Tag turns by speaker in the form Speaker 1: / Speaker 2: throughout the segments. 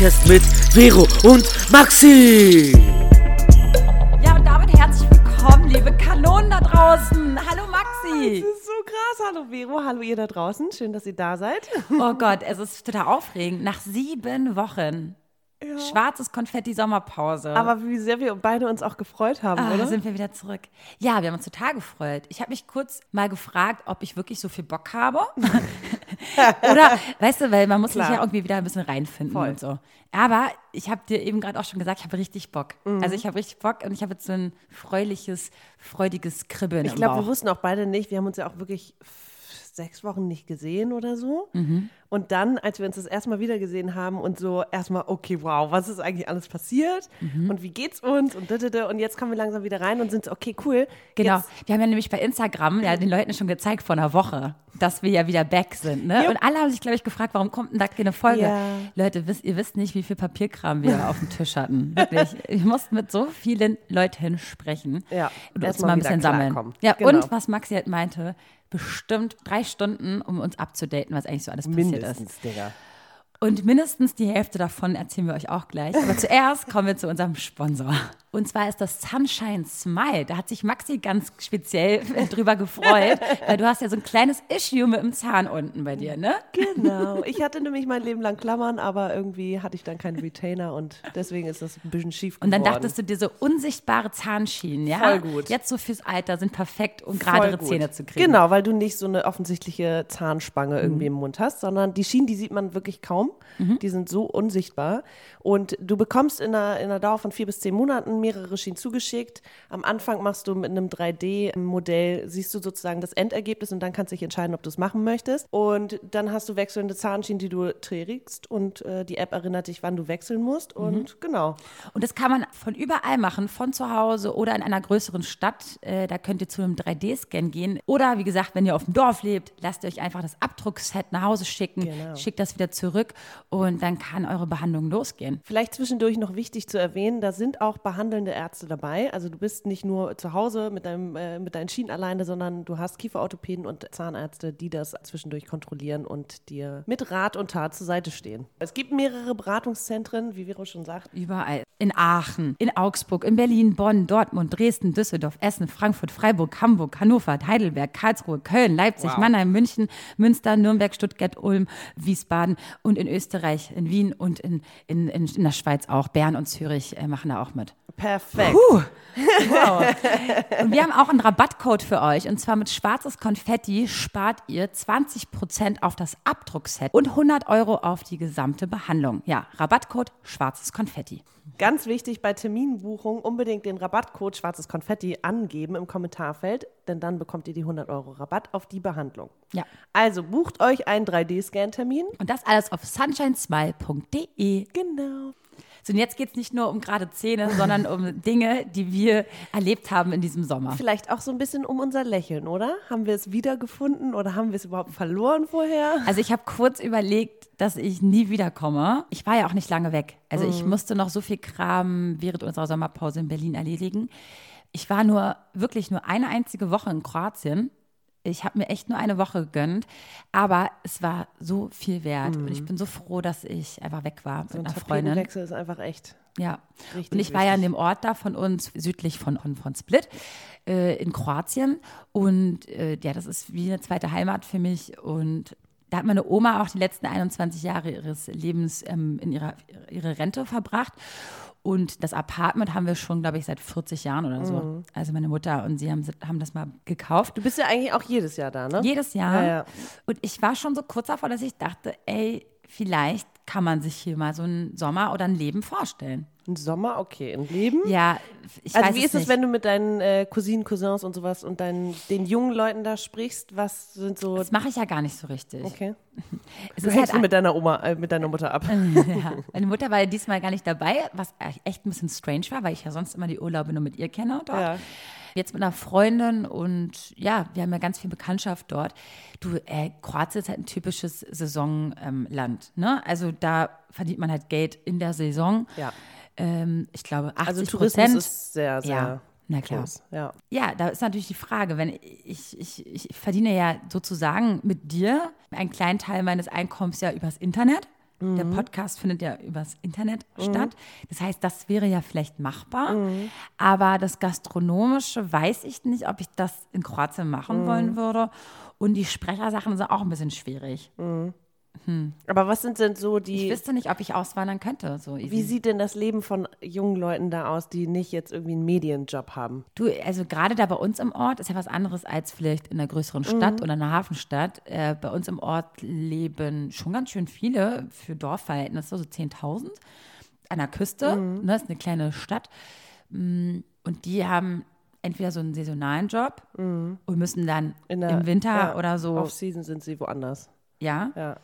Speaker 1: Podcast mit Vero und Maxi.
Speaker 2: Ja, und damit herzlich willkommen, liebe Kanonen da draußen. Hallo Maxi.
Speaker 3: Das ist so krass. Hallo Vero, hallo ihr da draußen. Schön, dass ihr da seid.
Speaker 2: Oh Gott, es ist total aufregend. Nach sieben Wochen. Schwarzes Konfetti Sommerpause.
Speaker 3: Aber wie sehr wir beide uns auch gefreut haben,
Speaker 2: Ah,
Speaker 3: oder?
Speaker 2: sind wir wieder zurück. Ja, wir haben uns total gefreut. Ich habe mich kurz mal gefragt, ob ich wirklich so viel Bock habe. Oder, weißt du, weil man muss sich
Speaker 3: Klar.
Speaker 2: ja irgendwie wieder ein bisschen reinfinden
Speaker 3: Voll.
Speaker 2: und so. Aber ich habe dir eben gerade auch schon gesagt, ich habe richtig Bock.
Speaker 3: Mhm.
Speaker 2: Also ich habe richtig Bock und ich habe jetzt so ein freuliches, freudiges Kribbeln
Speaker 3: Ich glaube, wir wussten auch beide nicht. Wir haben uns ja auch wirklich sechs Wochen nicht gesehen oder so.
Speaker 2: Mhm.
Speaker 3: Und dann, als wir uns das erste Mal wieder gesehen haben und so erstmal, okay, wow, was ist eigentlich alles passiert?
Speaker 2: Mhm.
Speaker 3: Und wie geht's uns? Und, didede. und jetzt kommen wir langsam wieder rein und sind so, okay, cool.
Speaker 2: Genau.
Speaker 3: Jetzt,
Speaker 2: Wir haben ja nämlich bei Instagram ja den Leuten schon gezeigt vor einer Woche, dass wir ja wieder back sind. Ne?
Speaker 3: Jupp.
Speaker 2: Und alle haben sich, glaube ich, gefragt, warum kommt denn da keine Folge?
Speaker 3: Ja.
Speaker 2: Leute, wisst, ihr wisst nicht, wie viel Papierkram wir auf dem Tisch hatten. Wirklich. Ich musste mit so vielen Leuten sprechen
Speaker 3: Ja,
Speaker 2: und uns
Speaker 3: mal
Speaker 2: ein bisschen sammeln. Ja,
Speaker 3: Genau.
Speaker 2: und was Maxi halt meinte, bestimmt drei Stunden, um uns abzudaten, was eigentlich so alles passiert ist.
Speaker 3: mindestens, Digga.
Speaker 2: Und mindestens die Hälfte davon erzählen wir euch auch gleich. Aber zuerst kommen wir zu unserem Sponsor. Und zwar ist das Sunshine Smile. Da hat sich Maxi ganz speziell drüber gefreut, weil du hast ja so ein kleines Issue mit dem Zahn unten bei dir, ne?
Speaker 3: Genau. Ich hatte nämlich mein Leben lang Klammern, aber irgendwie hatte ich dann keinen Retainer und deswegen ist das ein bisschen schief
Speaker 2: Und
Speaker 3: geworden.
Speaker 2: dann dachtest du dir so unsichtbare Zahnschienen, ja?
Speaker 3: Voll gut.
Speaker 2: Jetzt so fürs Alter sind perfekt, um geradere. Zähne zu kriegen.
Speaker 3: Genau, weil du nicht so eine offensichtliche Zahnspange
Speaker 2: Mhm.
Speaker 3: irgendwie im Mund hast, sondern die Schienen, die sieht man wirklich kaum.
Speaker 2: Mhm.
Speaker 3: Die sind so unsichtbar. Und du bekommst in einer, in einer Dauer von vier bis zehn Monaten mehrere Schienen zugeschickt. Am Anfang machst du mit einem 3D-Modell, siehst du sozusagen das Endergebnis und dann kannst du dich entscheiden, ob du es machen möchtest. Und dann hast du wechselnde Zahnschienen, die du trägst und äh, die App erinnert dich, wann du wechseln musst.
Speaker 2: Mhm.
Speaker 3: Und genau.
Speaker 2: Und das kann man von überall machen, von zu Hause oder in einer größeren Stadt. Äh, da könnt ihr zu einem 3D-Scan gehen. Oder wie gesagt, wenn ihr auf dem Dorf lebt, lasst euch einfach das Abdruckset nach Hause schicken,
Speaker 3: Genau.
Speaker 2: schickt das wieder zurück und dann kann eure Behandlung losgehen.
Speaker 3: Vielleicht zwischendurch noch wichtig zu erwähnen, da sind auch behandelnde Ärzte dabei. Also du bist nicht nur zu Hause mit, deinem, äh, mit deinen Schienen alleine, sondern du hast Kieferorthopäden und Zahnärzte, die das zwischendurch kontrollieren und dir mit Rat und Tat zur Seite stehen. Es gibt mehrere Beratungszentren, wie Vero schon sagt.
Speaker 2: Überall. In Aachen, in Augsburg, in Berlin, Bonn, Dortmund, Dresden, Düsseldorf, Essen, Frankfurt, Freiburg, Hamburg, Hannover, Heidelberg, Karlsruhe, Köln, Leipzig, Mannheim, München, Münster, Nürnberg, Stuttgart, Ulm, Wiesbaden und in Österreich, in Wien und in, in, in, in der Schweiz auch. Bern und Zürich äh, machen da auch mit.
Speaker 3: Perfekt.
Speaker 2: Und wir haben auch einen Rabattcode für euch. Und zwar mit schwarzes Konfetti spart ihr 20% auf das Abdruckset und 100 Euro auf die gesamte Behandlung. Ja, Rabattcode schwarzes Konfetti.
Speaker 3: Ganz wichtig bei Terminbuchung unbedingt den Rabattcode Schwarzes Konfetti angeben im Kommentarfeld, denn dann bekommt ihr die 100 Euro Rabatt auf die Behandlung.
Speaker 2: Ja.
Speaker 3: Also bucht euch einen 3D-Scan-Termin.
Speaker 2: Und das alles auf sunshinesmile.de.
Speaker 3: Genau.
Speaker 2: So, und jetzt geht es nicht nur um gerade Zähne, sondern um Dinge, die wir erlebt haben in diesem Sommer.
Speaker 3: Vielleicht auch so ein bisschen um unser Lächeln, oder? Haben wir es wiedergefunden oder haben wir es überhaupt verloren vorher?
Speaker 2: Also ich habe kurz überlegt, dass ich nie wiederkomme. Ich war ja auch nicht lange weg. Also ich musste noch so viel Kram während unserer Sommerpause in Berlin erledigen. Ich war nur wirklich nur eine einzige Woche in Kroatien. Ich habe mir echt nur eine Woche gegönnt, aber es war so viel wert und ich bin so froh, dass ich einfach weg war mit
Speaker 3: Ein
Speaker 2: einer Freundin.
Speaker 3: Tapetenwechsel ist einfach echt.
Speaker 2: Ja.
Speaker 3: Richtig
Speaker 2: und ich war ja in
Speaker 3: wichtig.
Speaker 2: dem Ort da von uns, südlich von, von, von Split, äh, in Kroatien. Und äh, ja, das ist wie eine zweite Heimat für mich. Und da hat meine Oma auch die letzten 21 Jahre ihres Lebens ähm, in ihrer ihre Rente verbracht. Und das Apartment haben wir schon, glaube ich, seit 40 Jahren oder so.
Speaker 3: Mhm.
Speaker 2: Also meine Mutter und sie haben, haben das mal gekauft.
Speaker 3: Du bist ja eigentlich auch jedes Jahr da, ne?
Speaker 2: Jedes Jahr.
Speaker 3: Ja, ja.
Speaker 2: Und ich war schon so kurz davor, dass ich dachte, ey, vielleicht kann man sich hier mal so einen Sommer oder ein Leben vorstellen.
Speaker 3: Ein Sommer, okay. Ein Leben?
Speaker 2: Ja, ich
Speaker 3: also
Speaker 2: weiß
Speaker 3: wie
Speaker 2: es
Speaker 3: ist es,
Speaker 2: nicht.
Speaker 3: wenn du mit deinen äh, Cousinen, Cousins und sowas und deinen, den jungen Leuten da sprichst? Was sind so...
Speaker 2: Das mache ich ja gar nicht so richtig.
Speaker 3: Okay.
Speaker 2: Es
Speaker 3: Du hängst
Speaker 2: halt,
Speaker 3: mit deiner Oma, äh, mit deiner Mutter ab.
Speaker 2: ja. Meine Mutter war ja diesmal gar nicht dabei, was echt ein bisschen strange war, weil ich ja sonst immer die Urlaube nur mit ihr kenne dort.
Speaker 3: Ja.
Speaker 2: Jetzt mit einer Freundin und ja, wir haben ja ganz viel Bekanntschaft dort. Du, äh, Kroatien ist halt ein typisches Saisonland. Ähm, ne? Also da verdient man halt Geld in der Saison.
Speaker 3: Ja.
Speaker 2: Ähm, ich glaube, 80
Speaker 3: Also Tourismus
Speaker 2: Prozent.
Speaker 3: ist sehr, sehr
Speaker 2: Ja, na klar.
Speaker 3: groß. Ja.
Speaker 2: Ja, da ist natürlich die Frage, wenn ich, ich, ich verdiene ja sozusagen mit dir einen kleinen Teil meines Einkommens ja übers Internet. Der Podcast findet ja übers Internet statt. Das heißt, das wäre ja vielleicht machbar. Aber das Gastronomische weiß ich nicht, ob ich das in Kroatien machen wollen würde. Und die Sprechersachen sind auch ein bisschen schwierig.
Speaker 3: Aber was sind denn so
Speaker 2: Ich
Speaker 3: die,
Speaker 2: wüsste nicht, ob ich auswandern könnte. So easy.
Speaker 3: wie sieht denn das Leben von jungen Leuten da aus, die nicht jetzt irgendwie einen Medienjob haben?
Speaker 2: Du, also gerade da bei uns im Ort ist ja was anderes als vielleicht in einer größeren Stadt oder einer Hafenstadt. Äh, bei uns im Ort leben schon ganz schön viele für Dorfverhältnisse, so 10.000 an der Küste. Ne, ist eine kleine Stadt. Mm, Und die haben entweder so einen saisonalen Job und müssen dann
Speaker 3: In der-
Speaker 2: im Winter
Speaker 3: ja,
Speaker 2: oder so,
Speaker 3: Off-Season sind sie woanders.
Speaker 2: ja,
Speaker 3: Ja.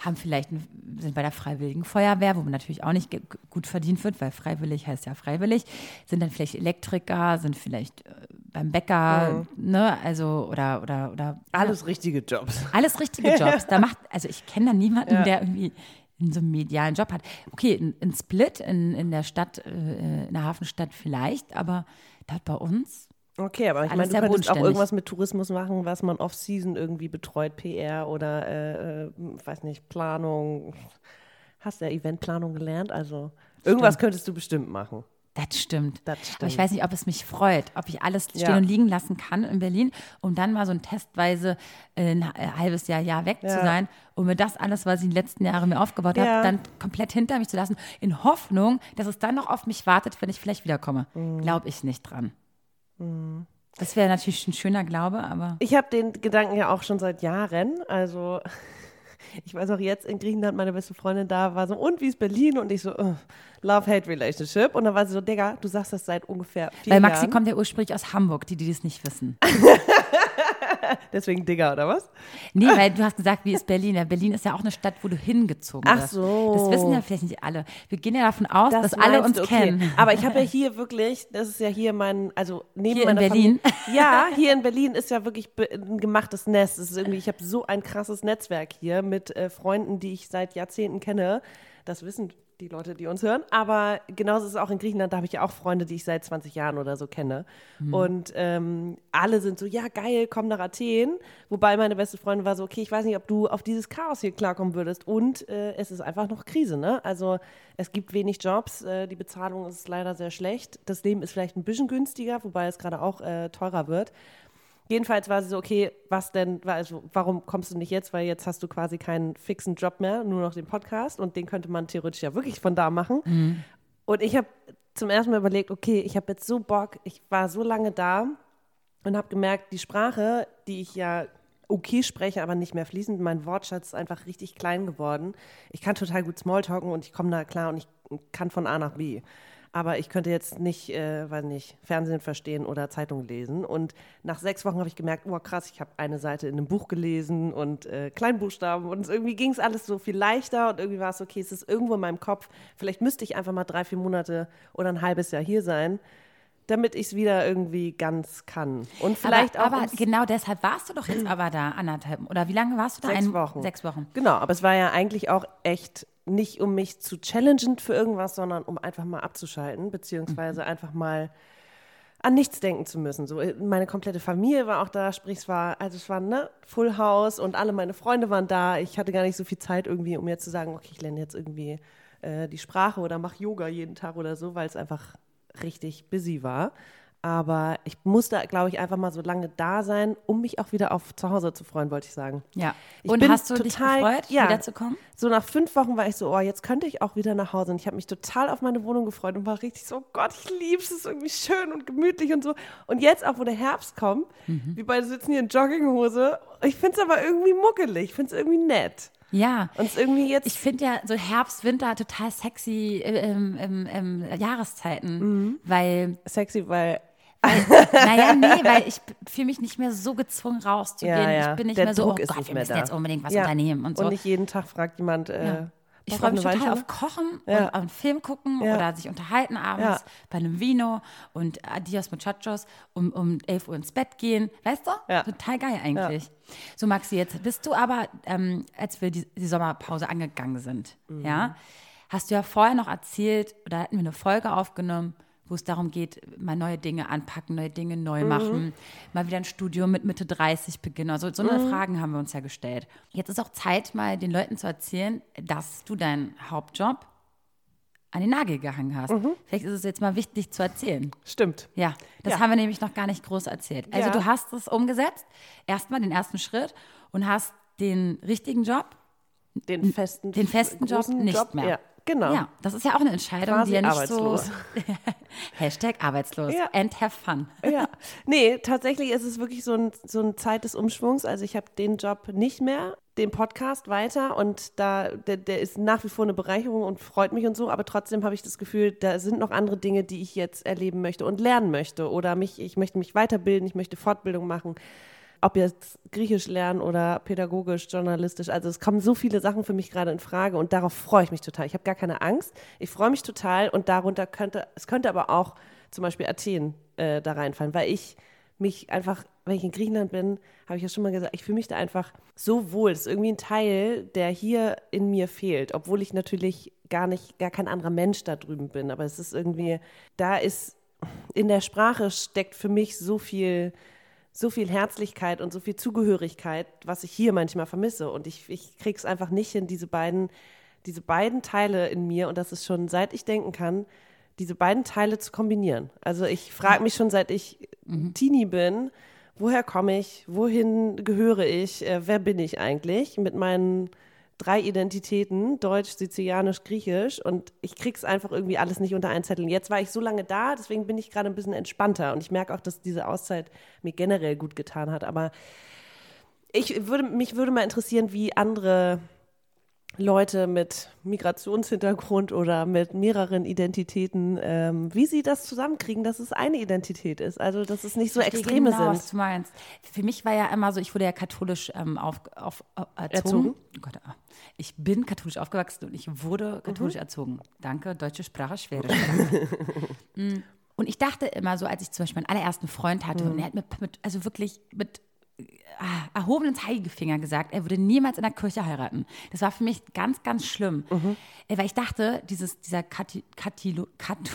Speaker 2: Haben vielleicht, ein- sind bei der Freiwilligen Feuerwehr, wo man natürlich auch nicht gut verdient wird, weil freiwillig heißt ja freiwillig, sind dann vielleicht Elektriker, sind vielleicht äh, beim Bäcker, ne, also oder oder oder
Speaker 3: Alles richtige Jobs.
Speaker 2: alles richtige Jobs. Da macht, also ich kenne da niemanden, der irgendwie in so einem medialen Job hat. Okay, in, in Split, in, in der Stadt, äh, in der Hafenstadt vielleicht, aber dort bei uns,
Speaker 3: Okay, aber ich meine, du könntest auch irgendwas mit Tourismus machen, was man off-season irgendwie betreut, PR oder, äh, äh, weiß nicht, Planung. Hast du ja Eventplanung gelernt? Also irgendwas könntest du bestimmt machen.
Speaker 2: das stimmt.
Speaker 3: Das
Speaker 2: Aber
Speaker 3: stimmt.
Speaker 2: ich weiß nicht, ob es mich freut, ob ich alles stehen
Speaker 3: Ja.
Speaker 2: und liegen lassen kann in Berlin, um dann mal so ein testweise äh, ein äh, halbes Jahr, Jahr weg zu
Speaker 3: Ja.
Speaker 2: sein und mir das alles, was ich in den letzten Jahren mir aufgebaut
Speaker 3: Ja.
Speaker 2: habe, dann komplett hinter mich zu lassen, in Hoffnung, dass es dann noch auf mich wartet, wenn ich vielleicht wiederkomme.
Speaker 3: Mhm.
Speaker 2: Glaube ich nicht dran. Das wäre natürlich ein schöner Glaube, aber
Speaker 3: Ich habe den Gedanken ja auch schon seit Jahren. Also ich weiß auch jetzt in Griechenland, meine beste Freundin da war so, und wie ist Berlin? Und ich so, Love-Hate-Relationship. Und dann war sie so, Digga, du sagst das seit ungefähr vier
Speaker 2: Weil Maxi
Speaker 3: Jahren.
Speaker 2: kommt ja ursprünglich aus Hamburg, die, die das nicht wissen.
Speaker 3: Deswegen Digga, oder was?
Speaker 2: Nee, weil du hast gesagt, wie ist Berlin? Ja, Berlin ist ja auch eine Stadt, wo du hingezogen
Speaker 3: Ach
Speaker 2: wirst.
Speaker 3: so.
Speaker 2: Das wissen ja vielleicht nicht alle. Wir gehen ja davon aus, dass
Speaker 3: Das
Speaker 2: alle
Speaker 3: meinst
Speaker 2: uns
Speaker 3: du, okay.
Speaker 2: kennen.
Speaker 3: Aber ich habe ja hier wirklich, das ist ja hier mein, also neben
Speaker 2: Hier in Berlin?
Speaker 3: Familie. Ja, hier in Berlin ist ja wirklich ein gemachtes Nest. Es ist irgendwie, ich habe so ein krasses Netzwerk hier mit äh, Freunden, die ich seit Jahrzehnten kenne. Das wissen die Leute, die uns hören. Aber genauso ist es auch in Griechenland. Da habe ich ja auch Freunde, die ich seit 20 Jahren oder so kenne. Und ähm, alle sind so, ja geil, komm nach Athen. Wobei meine beste Freundin war so, okay, ich weiß nicht, ob du auf dieses Chaos hier klarkommen würdest. Und äh, es ist einfach noch Krise, ne? Also es gibt wenig Jobs, äh, die Bezahlung ist leider sehr schlecht. Das Leben ist vielleicht ein bisschen günstiger, wobei es gerade auch äh, teurer wird. Jedenfalls war sie so, okay, was denn, also warum kommst du nicht jetzt? Weil jetzt hast du quasi keinen fixen Job mehr, nur noch den Podcast und den könnte man theoretisch ja wirklich von da machen. Und ich habe zum ersten Mal überlegt, okay, ich habe jetzt so Bock, ich war so lange da und habe gemerkt, die Sprache, die ich ja okay spreche, aber nicht mehr fließend, mein Wortschatz ist einfach richtig klein geworden. Ich kann total gut Smalltalken und ich komme da klar und ich kann von A nach B. Aber ich könnte jetzt nicht, äh, weiß nicht, Fernsehen verstehen oder Zeitung lesen. Und nach sechs Wochen habe ich gemerkt, oh krass, ich habe eine Seite in einem Buch gelesen und äh, Kleinbuchstaben und irgendwie ging es alles so viel leichter und irgendwie war es okay, es ist irgendwo in meinem Kopf. Vielleicht müsste ich einfach mal drei, vier Monate oder ein halbes Jahr hier sein, damit ich es wieder irgendwie ganz kann. Und vielleicht
Speaker 2: aber,
Speaker 3: auch
Speaker 2: aber genau deshalb warst du doch jetzt aber da anderthalb oder wie lange warst du da?
Speaker 3: Sechs
Speaker 2: Ein-
Speaker 3: Wochen.
Speaker 2: Sechs Wochen.
Speaker 3: Genau, aber es war ja eigentlich auch echt nicht, um mich zu challengen für irgendwas, sondern um einfach mal abzuschalten, beziehungsweise einfach mal an nichts denken zu müssen. So, meine komplette Familie war auch da, sprich, es war, also es war ne, Full House und alle meine Freunde waren da. Ich hatte gar nicht so viel Zeit irgendwie, um jetzt zu sagen, okay, ich lerne jetzt irgendwie äh, die Sprache oder mache Yoga jeden Tag oder so, weil es einfach richtig busy war. Aber ich musste, glaube ich, einfach mal so lange da sein, um mich auch wieder auf zu Hause zu freuen, wollte ich sagen.
Speaker 2: Ja.
Speaker 3: Ich
Speaker 2: Und
Speaker 3: bin
Speaker 2: hast du dich
Speaker 3: total-
Speaker 2: gefreut,
Speaker 3: ja.
Speaker 2: wiederzukommen?
Speaker 3: So nach fünf Wochen war ich so, oh, jetzt könnte ich auch wieder nach Hause. Und ich habe mich total auf meine Wohnung gefreut und war richtig so, oh Gott, ich liebe es, es ist irgendwie schön und gemütlich und so. Und jetzt auch, wo der Herbst kommt,
Speaker 2: Mhm.
Speaker 3: wir beide sitzen hier in Jogginghose. Ich finde es aber irgendwie muckelig, ich finde es irgendwie nett.
Speaker 2: Ja.
Speaker 3: Und irgendwie jetzt,
Speaker 2: Ich finde ja so Herbst, Winter total sexy äh, ähm, ähm, ähm, Jahreszeiten,
Speaker 3: Mhm.
Speaker 2: weil
Speaker 3: sexy, weil
Speaker 2: Naja, nee, weil ich fühle mich nicht mehr so gezwungen rauszugehen.
Speaker 3: Ja, ja.
Speaker 2: Ich bin nicht
Speaker 3: Der
Speaker 2: mehr so,
Speaker 3: Druck
Speaker 2: oh Gott, wir müssen
Speaker 3: da.
Speaker 2: jetzt unbedingt was
Speaker 3: Ja.
Speaker 2: unternehmen und so.
Speaker 3: und nicht jeden Tag fragt jemand, äh.
Speaker 2: Ich freue mich total auf Kochen
Speaker 3: Ja.
Speaker 2: und auf einen Film gucken
Speaker 3: Ja.
Speaker 2: oder sich unterhalten abends
Speaker 3: Ja.
Speaker 2: bei einem Vino und Adios Muchachos um, um 11 Uhr ins Bett gehen. Weißt du?
Speaker 3: Ja.
Speaker 2: Total geil eigentlich. So, Maxi, jetzt bist du aber, ähm, als wir die, die Sommerpause angegangen sind,
Speaker 3: Mhm.
Speaker 2: ja, hast du ja vorher noch erzählt, oder hatten wir eine Folge aufgenommen, wo es darum geht, mal neue Dinge anpacken, neue Dinge neu machen, mal wieder ein Studium mit Mitte 30 beginnen. Also so eine Fragen haben wir uns ja gestellt. Jetzt ist auch Zeit, mal den Leuten zu erzählen, dass du deinen Hauptjob an den Nagel gehangen hast. Vielleicht ist es jetzt mal wichtig zu erzählen.
Speaker 3: Stimmt.
Speaker 2: Ja, das
Speaker 3: Ja.
Speaker 2: haben wir nämlich noch gar nicht groß erzählt. Also
Speaker 3: Ja.
Speaker 2: du hast es umgesetzt, erstmal den ersten Schritt und hast den richtigen Job,
Speaker 3: Den festen,
Speaker 2: den festen Job nicht mehr.
Speaker 3: Ja, genau.
Speaker 2: Ja, das ist ja auch eine Entscheidung,
Speaker 3: Quasi
Speaker 2: die ja nicht
Speaker 3: arbeitslos.
Speaker 2: so Hashtag arbeitslos
Speaker 3: Ja.
Speaker 2: and have fun.
Speaker 3: Ja, nee, tatsächlich ist es wirklich so, ein, so eine Zeit des Umschwungs. Also ich habe den Job nicht mehr, den Podcast weiter und da der, der ist nach wie vor eine Bereicherung und freut mich und so, aber trotzdem habe ich das Gefühl, da sind noch andere Dinge, die ich jetzt erleben möchte und lernen möchte oder mich, ich möchte mich weiterbilden, ich möchte Fortbildung machen. Ob jetzt Griechisch lernen oder pädagogisch, journalistisch. Also es kommen so viele Sachen für mich gerade in Frage und darauf freue ich mich total. Ich habe gar keine Angst. Ich freue mich total und darunter könnte, es könnte aber auch zum Beispiel Athen äh, da reinfallen, weil ich mich einfach, wenn ich in Griechenland bin, habe ich ja schon mal gesagt, ich fühle mich da einfach so wohl. Das ist irgendwie ein Teil, der hier in mir fehlt, obwohl ich natürlich gar nicht, gar kein anderer Mensch da drüben bin. Aber es ist irgendwie, da ist, in der Sprache steckt für mich so viel, so viel Herzlichkeit und so viel Zugehörigkeit, was ich hier manchmal vermisse. Und ich, ich kriege es einfach nicht hin, diese beiden, diese beiden Teile in mir, und das ist schon seit ich denken kann, diese beiden Teile zu kombinieren. Also ich frage mich schon, seit ich Teenie bin, woher komme ich, wohin gehöre ich, äh, wer bin ich eigentlich mit meinen drei Identitäten, Deutsch, Sizilianisch, Griechisch und ich krieg's einfach irgendwie alles nicht unter einen Zettel. Jetzt war ich so lange da, deswegen bin ich gerade ein bisschen entspannter und ich merke auch, dass diese Auszeit mir generell gut getan hat. Aber ich würde, mich würde mal interessieren, wie andere Leute mit Migrationshintergrund oder mit mehreren Identitäten, ähm, wie sie das zusammenkriegen, dass es eine Identität ist. Also, dass es nicht so Extreme
Speaker 2: genau, was
Speaker 3: sind.
Speaker 2: du meinst. Für mich war ja immer so, ich wurde ja katholisch ähm, auf, auf, äh, erzogen.
Speaker 3: Erzogen?
Speaker 2: Oh Gott, ah. ich bin katholisch aufgewachsen und ich wurde katholisch
Speaker 3: Mhm.
Speaker 2: erzogen. Danke, deutsche Sprache, schwere Sprache. Mm. und ich dachte immer so, als ich zum Beispiel meinen allerersten Freund hatte
Speaker 3: Mhm.
Speaker 2: und er hat mit, mit also wirklich mit erhobenen Zeigefinger gesagt, er würde niemals in der Kirche heiraten. Das war für mich ganz, ganz schlimm.
Speaker 3: Mhm.
Speaker 2: Äh, Weil ich dachte, dieses, dieser Kati, Katilo, Katu,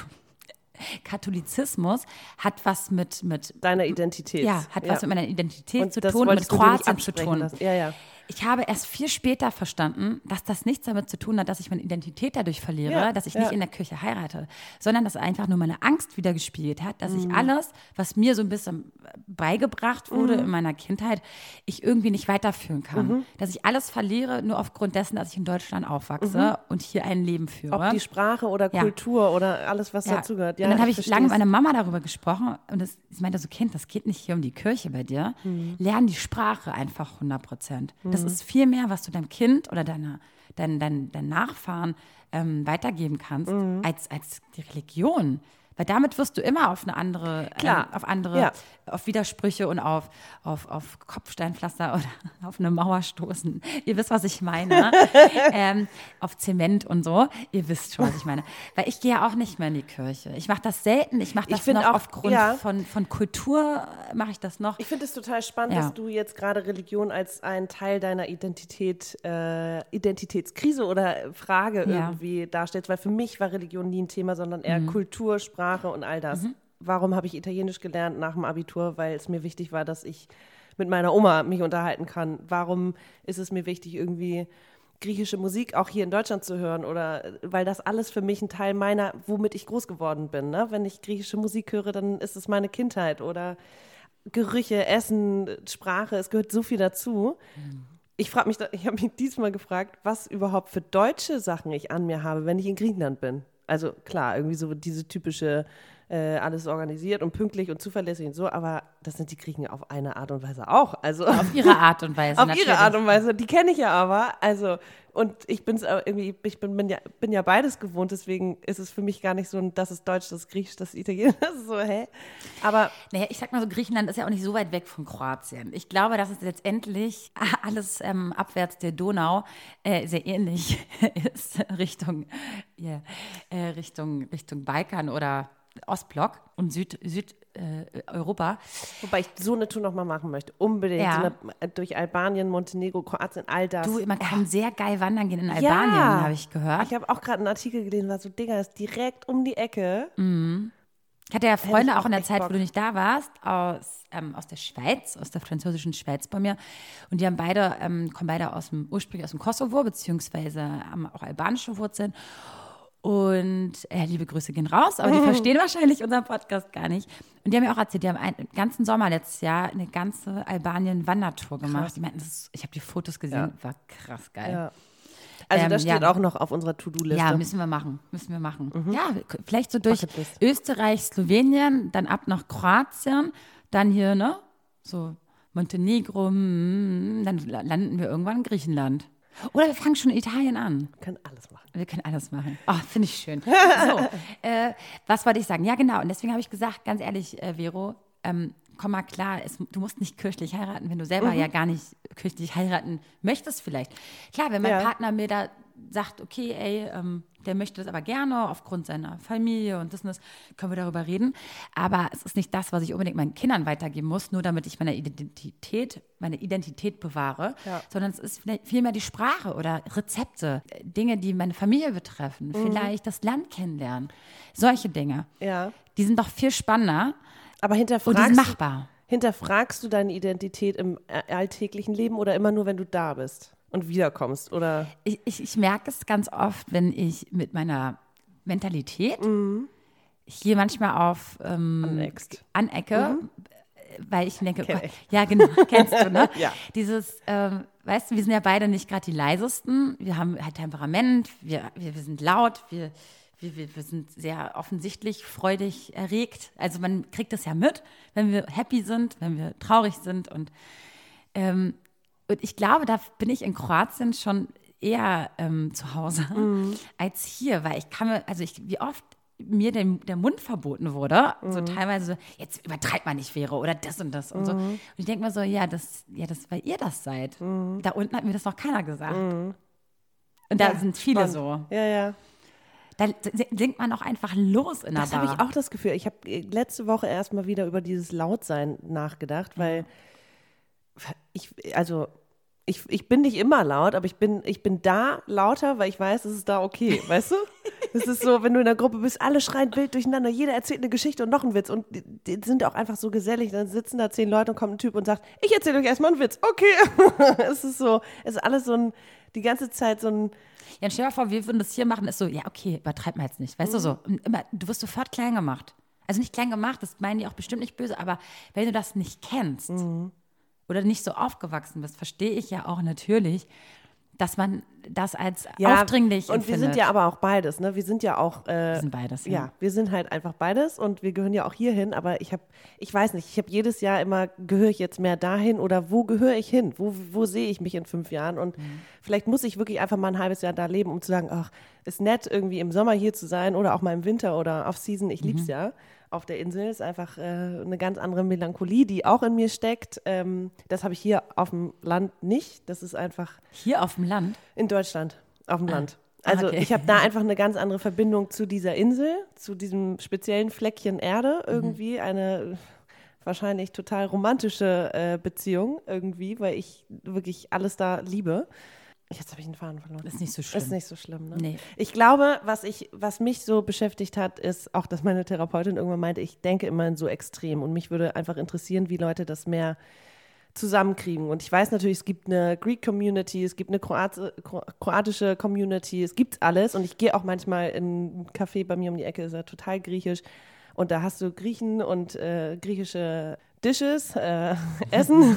Speaker 2: Katholizismus hat was mit, mit
Speaker 3: Deiner Identität.
Speaker 2: ja, hat was mit meiner Identität
Speaker 3: Und
Speaker 2: zu tun, mit Kroatien zu tun.
Speaker 3: lassen. Ja, ja.
Speaker 2: Ich habe erst viel später verstanden, dass das nichts damit zu tun hat, dass ich meine Identität dadurch verliere,
Speaker 3: Ja,
Speaker 2: dass ich
Speaker 3: ja.
Speaker 2: nicht in der Kirche heirate, sondern dass einfach nur meine Angst wieder gespielt hat, dass
Speaker 3: Mhm.
Speaker 2: ich alles, was mir so ein bisschen beigebracht wurde
Speaker 3: Mhm.
Speaker 2: in meiner Kindheit, ich irgendwie nicht weiterführen kann.
Speaker 3: Mhm.
Speaker 2: Dass ich alles verliere, nur aufgrund dessen, dass ich in Deutschland aufwachse und hier ein Leben führe.
Speaker 3: Ob die Sprache oder
Speaker 2: Ja.
Speaker 3: Kultur oder alles, was dazugehört. Ja,
Speaker 2: und dann habe ich
Speaker 3: versteh's.
Speaker 2: lange mit meiner Mama darüber gesprochen und das, ich meinte so, Kind, das geht nicht hier um die Kirche bei dir.
Speaker 3: Mhm.
Speaker 2: Lern die Sprache einfach 100 Prozent. Das ist viel mehr, was du deinem Kind oder deiner, dein, dein, dein Nachfahren ähm, weitergeben kannst,
Speaker 3: Mhm.
Speaker 2: als, als die Religion. Weil damit wirst du immer auf eine andere,
Speaker 3: Klar.
Speaker 2: ähm, auf andere,
Speaker 3: Ja.
Speaker 2: auf Widersprüche und auf, auf, auf Kopfsteinpflaster oder auf eine Mauer stoßen. Ihr wisst, was ich meine. ähm, auf Zement und so. Ihr wisst schon, was ich meine. Weil ich gehe ja auch nicht mehr in die Kirche. Ich mache das selten. Ich mache
Speaker 3: Ich
Speaker 2: das
Speaker 3: find
Speaker 2: noch
Speaker 3: auch,
Speaker 2: aufgrund
Speaker 3: ja.
Speaker 2: von, von Kultur, äh, mache ich das noch.
Speaker 3: Ich finde es total spannend,
Speaker 2: Ja.
Speaker 3: dass du jetzt gerade Religion als einen Teil deiner Identität, äh, Identitätskrise oder Frage
Speaker 2: Ja. Mhm.
Speaker 3: irgendwie darstellst, weil für mich war Religion nie ein Thema, sondern eher Kultur, Sprache und all das. Warum habe ich Italienisch gelernt nach dem Abitur? Weil es mir wichtig war, dass ich mit meiner Oma mich unterhalten kann. Warum ist es mir wichtig, irgendwie griechische Musik auch hier in Deutschland zu hören oder weil das alles für mich ein Teil meiner, womit ich groß geworden bin. Ne? Wenn ich griechische Musik höre, dann ist es meine Kindheit oder Gerüche, Essen, Sprache, es gehört so viel dazu. Ich frage mich, ich habe mich diesmal gefragt, was überhaupt für deutsche Sachen ich an mir habe, wenn ich in Griechenland bin. Also klar, irgendwie so diese typische äh, alles organisiert und pünktlich und zuverlässig und so, aber das sind die Griechen auf eine Art und Weise auch. Also
Speaker 2: Auf ihre Art und Weise.
Speaker 3: auf
Speaker 2: natürlich.
Speaker 3: ihre Art und Weise. Die kenne ich ja aber. Also, und ich bin's irgendwie, ich bin, bin, ja, bin ja beides gewohnt, deswegen ist es für mich gar nicht so, ein, das ist Deutsch, das ist Griechisch, das ist Italienisch. Das ist so, hä? Aber
Speaker 2: Naja, ich sag mal so, Griechenland ist ja auch nicht so weit weg von Kroatien. Ich glaube, dass es letztendlich alles ähm, abwärts der Donau äh, sehr ähnlich ist Richtung, yeah, äh, Richtung, Richtung Balkan oder Ostblock und Süd, Süd, äh, Europa.
Speaker 3: wobei ich so eine Tour nochmal machen möchte. Unbedingt.
Speaker 2: Ja.
Speaker 3: So eine, äh, durch Albanien, Montenegro, Kroatien, all das.
Speaker 2: Du, man kann sehr geil wandern gehen in
Speaker 3: Ja.
Speaker 2: Albanien, habe ich gehört.
Speaker 3: Ich habe auch gerade einen Artikel gelesen, war so, Digga, ist direkt um die Ecke.
Speaker 2: Ich hatte ja Freunde
Speaker 3: ich
Speaker 2: auch in der Zeit,
Speaker 3: Bock.
Speaker 2: wo du nicht da warst, aus, ähm, aus der Schweiz, aus der französischen Schweiz bei mir. Und die haben beide, ähm, kommen beide aus dem, ursprünglich aus dem Kosovo, beziehungsweise haben auch albanische Wurzeln. Und äh, liebe Grüße gehen raus, aber die verstehen wahrscheinlich unseren Podcast gar nicht. Und die haben mir auch erzählt, die haben einen ganzen Sommer letztes Jahr eine ganze Albanien-Wandertour gemacht. Die meinten, ist, ich habe die Fotos gesehen, war krass geil.
Speaker 3: Ja. Also
Speaker 2: Ähm,
Speaker 3: das steht
Speaker 2: ja.
Speaker 3: auch noch auf unserer To-Do-Liste.
Speaker 2: Ja, müssen wir machen. Müssen wir machen. Ja, k- vielleicht so durch. Österreich, Slowenien, dann ab nach Kroatien, dann hier, ne? So Montenegro, mm, dann la- landen wir irgendwann in Griechenland. Oder wir fangen schon in Italien an.
Speaker 3: Wir können alles machen.
Speaker 2: Wir können alles machen. Oh, finde ich schön. So, äh, was wollte ich sagen? Ja, genau. Und deswegen habe ich gesagt, ganz ehrlich, äh, Vero, ähm, komm mal klar, es, du musst nicht kirchlich heiraten, wenn du selber
Speaker 3: Mhm.
Speaker 2: ja gar nicht kirchlich heiraten möchtest vielleicht. Klar, wenn mein
Speaker 3: Ja.
Speaker 2: Partner mir da sagt, okay, ey, ähm, der möchte das aber gerne aufgrund seiner Familie und das und das, können wir darüber reden. Aber es ist nicht das, was ich unbedingt meinen Kindern weitergeben muss, nur damit ich meine Identität, meine Identität bewahre,
Speaker 3: Ja.
Speaker 2: sondern es ist vielmehr die Sprache oder Rezepte, Dinge, die meine Familie betreffen,
Speaker 3: Mhm.
Speaker 2: vielleicht das Land kennenlernen, solche Dinge.
Speaker 3: Ja.
Speaker 2: Die sind doch viel spannender
Speaker 3: Aber
Speaker 2: und die sind
Speaker 3: hinterfragst,
Speaker 2: machbar.
Speaker 3: hinterfragst du deine Identität im alltäglichen Leben oder immer nur, wenn du da bist und wiederkommst? Oder
Speaker 2: Ich, ich, ich merke es ganz oft, wenn ich mit meiner Mentalität hier manchmal auf ähm, anecke, weil ich denke,
Speaker 3: Kenn
Speaker 2: oh, ja genau, kennst du, ne?
Speaker 3: Ja.
Speaker 2: Dieses, ähm, weißt du, wir sind ja beide nicht gerade die leisesten, wir haben halt Temperament, wir, wir, wir sind laut, wir, wir, wir, wir sind sehr offensichtlich freudig erregt. Also man kriegt das ja mit, wenn wir happy sind, wenn wir traurig sind und ähm, und ich glaube, da bin ich in Kroatien schon eher ähm, zu Hause
Speaker 3: Mhm.
Speaker 2: als hier, weil ich kann mir, also ich, wie oft mir der, der Mund verboten wurde, so
Speaker 3: Mhm.
Speaker 2: teilweise so, jetzt übertreibt man nicht wäre oder das und das und so.
Speaker 3: Mhm.
Speaker 2: Und ich denke mir so, ja, das, ja, das, weil ihr das seid. Da unten hat mir das noch keiner gesagt. Und da
Speaker 3: Mhm. Ja,
Speaker 2: sind viele
Speaker 3: spannend.
Speaker 2: so.
Speaker 3: Ja, ja.
Speaker 2: Da singt man auch einfach los in der
Speaker 3: Das
Speaker 2: Bar.
Speaker 3: habe ich auch das Gefühl. Ich habe letzte Woche erst mal wieder über dieses Lautsein nachgedacht, weil ich, also ich, ich bin nicht immer laut, aber ich bin, ich bin da lauter, weil ich weiß, es ist da okay, weißt du? Es ist so, wenn du in der Gruppe bist, alle schreien wild durcheinander, jeder erzählt eine Geschichte und noch einen Witz und die, die sind auch einfach so gesellig. Dann sitzen da zehn Leute und kommt ein Typ und sagt, ich erzähle euch erstmal einen Witz. Okay. es ist so, es ist alles so ein, die ganze Zeit so ein,
Speaker 2: Ja, stell dir mal vor, wir würden das hier machen, ist so, ja, okay, übertreib mal jetzt nicht. Weißt du so,
Speaker 3: Mhm.
Speaker 2: immer, du wirst sofort klein gemacht. Also nicht klein gemacht, das meinen die auch bestimmt nicht böse, aber wenn du das nicht kennst
Speaker 3: Mhm.
Speaker 2: Oder nicht so aufgewachsen bist, verstehe ich ja auch natürlich, dass man das als
Speaker 3: ja,
Speaker 2: aufdringlich
Speaker 3: Und wir sind
Speaker 2: empfindet.
Speaker 3: ja aber auch beides, ne? Wir sind ja auch, äh,
Speaker 2: Wir sind beides, ja.
Speaker 3: ja, wir sind halt einfach beides und wir gehören ja auch hierhin, aber ich habe, ich weiß nicht, ich habe jedes Jahr immer, gehöre ich jetzt mehr dahin oder wo gehöre ich hin? Wo, wo sehe ich mich in fünf Jahren? Und
Speaker 2: Mhm.
Speaker 3: vielleicht muss ich wirklich einfach mal ein halbes Jahr da leben, um zu sagen, ach, ist nett, irgendwie im Sommer hier zu sein oder auch mal im Winter oder Off-Season. Ich
Speaker 2: Mhm.
Speaker 3: lieb's ja. Auf der Insel ist einfach äh, eine ganz andere Melancholie, die auch in mir steckt. Ähm, das habe ich hier auf dem Land nicht. Das ist einfach
Speaker 2: Hier auf dem Land.
Speaker 3: in Deutschland, auf dem Land.
Speaker 2: Ah,
Speaker 3: Also
Speaker 2: okay.
Speaker 3: ich habe da einfach eine ganz andere Verbindung zu dieser Insel, zu diesem speziellen Fleckchen Erde
Speaker 2: Mhm.
Speaker 3: irgendwie, eine äh, wahrscheinlich total romantische äh, Beziehung irgendwie, weil ich wirklich alles da liebe. Jetzt habe ich einen Faden verloren.
Speaker 2: Ist nicht so schlimm.
Speaker 3: Ist nicht so schlimm, ne?
Speaker 2: Nee.
Speaker 3: Ich glaube, was, ich, was mich so beschäftigt hat, ist auch, dass meine Therapeutin irgendwann meinte, ich denke immer in so extrem. Und mich würde einfach interessieren, wie Leute das mehr zusammenkriegen. Und ich weiß natürlich, es gibt eine Greek Community, es gibt eine Kroat Kro kroatische Community, es gibt alles. Und ich gehe auch manchmal in ein Café bei mir um die Ecke, ist ja total griechisch. Und da hast du Griechen und äh, griechische Dishes, äh, Essen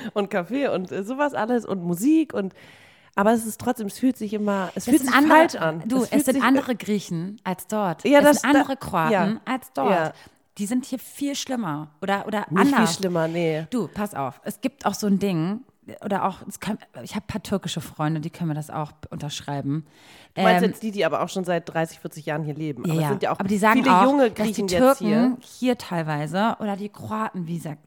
Speaker 3: und Kaffee und äh, sowas alles und Musik und aber es ist trotzdem, es fühlt sich immer, es
Speaker 2: Das
Speaker 3: fühlt sich
Speaker 2: andere,
Speaker 3: falsch an.
Speaker 2: Du, es,
Speaker 3: fühlt
Speaker 2: sind
Speaker 3: sich-
Speaker 2: andere Griechen als dort.
Speaker 3: Ja,
Speaker 2: es
Speaker 3: das-
Speaker 2: sind andere Kroaten
Speaker 3: ja.
Speaker 2: als dort.
Speaker 3: Ja.
Speaker 2: Die sind hier viel schlimmer. Oder, oder
Speaker 3: Nicht
Speaker 2: anders.
Speaker 3: viel schlimmer, nee.
Speaker 2: Du, pass auf. Es gibt auch so ein Ding, oder auch, es kann, ich habe ein paar türkische Freunde, die können mir das auch unterschreiben.
Speaker 3: Du meinst
Speaker 2: Ähm,
Speaker 3: jetzt die, die aber auch schon seit 30, 40 Jahren hier leben. aber
Speaker 2: ja.
Speaker 3: es sind ja auch
Speaker 2: aber die sagen
Speaker 3: viele
Speaker 2: auch,
Speaker 3: junge
Speaker 2: dass die
Speaker 3: Griechen
Speaker 2: Türken
Speaker 3: jetzt hier.
Speaker 2: hier teilweise oder die Kroaten, wie gesagt,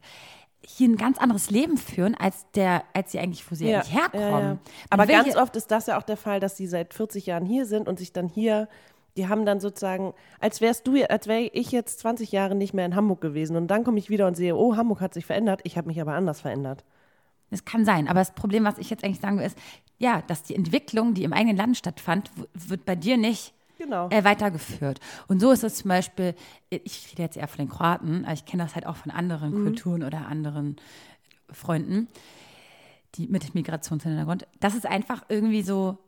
Speaker 2: hier ein ganz anderes Leben führen, als der, als sie eigentlich, wo sie eigentlich herkommen.
Speaker 3: ja, ja. Aber ganz oft ist das ja auch der Fall, dass sie seit 40 Jahren hier sind und sich dann hier, die haben dann sozusagen, als wärst du, als wäre ich jetzt 20 Jahre nicht mehr in Hamburg gewesen und dann komme ich wieder und sehe, oh, Hamburg hat sich verändert, ich habe mich aber anders verändert.
Speaker 2: Das kann sein, aber das Problem, was ich jetzt eigentlich sagen will, ist, ja, dass die Entwicklung, die im eigenen Land stattfand, wird bei dir nicht
Speaker 3: Genau.
Speaker 2: äh, weitergeführt. Und so ist es zum Beispiel, ich rede jetzt eher von den Kroaten, aber ich kenne das halt auch von anderen
Speaker 3: Mhm.
Speaker 2: Kulturen oder anderen Freunden, die mit Migrationshintergrund. Das ist einfach irgendwie so,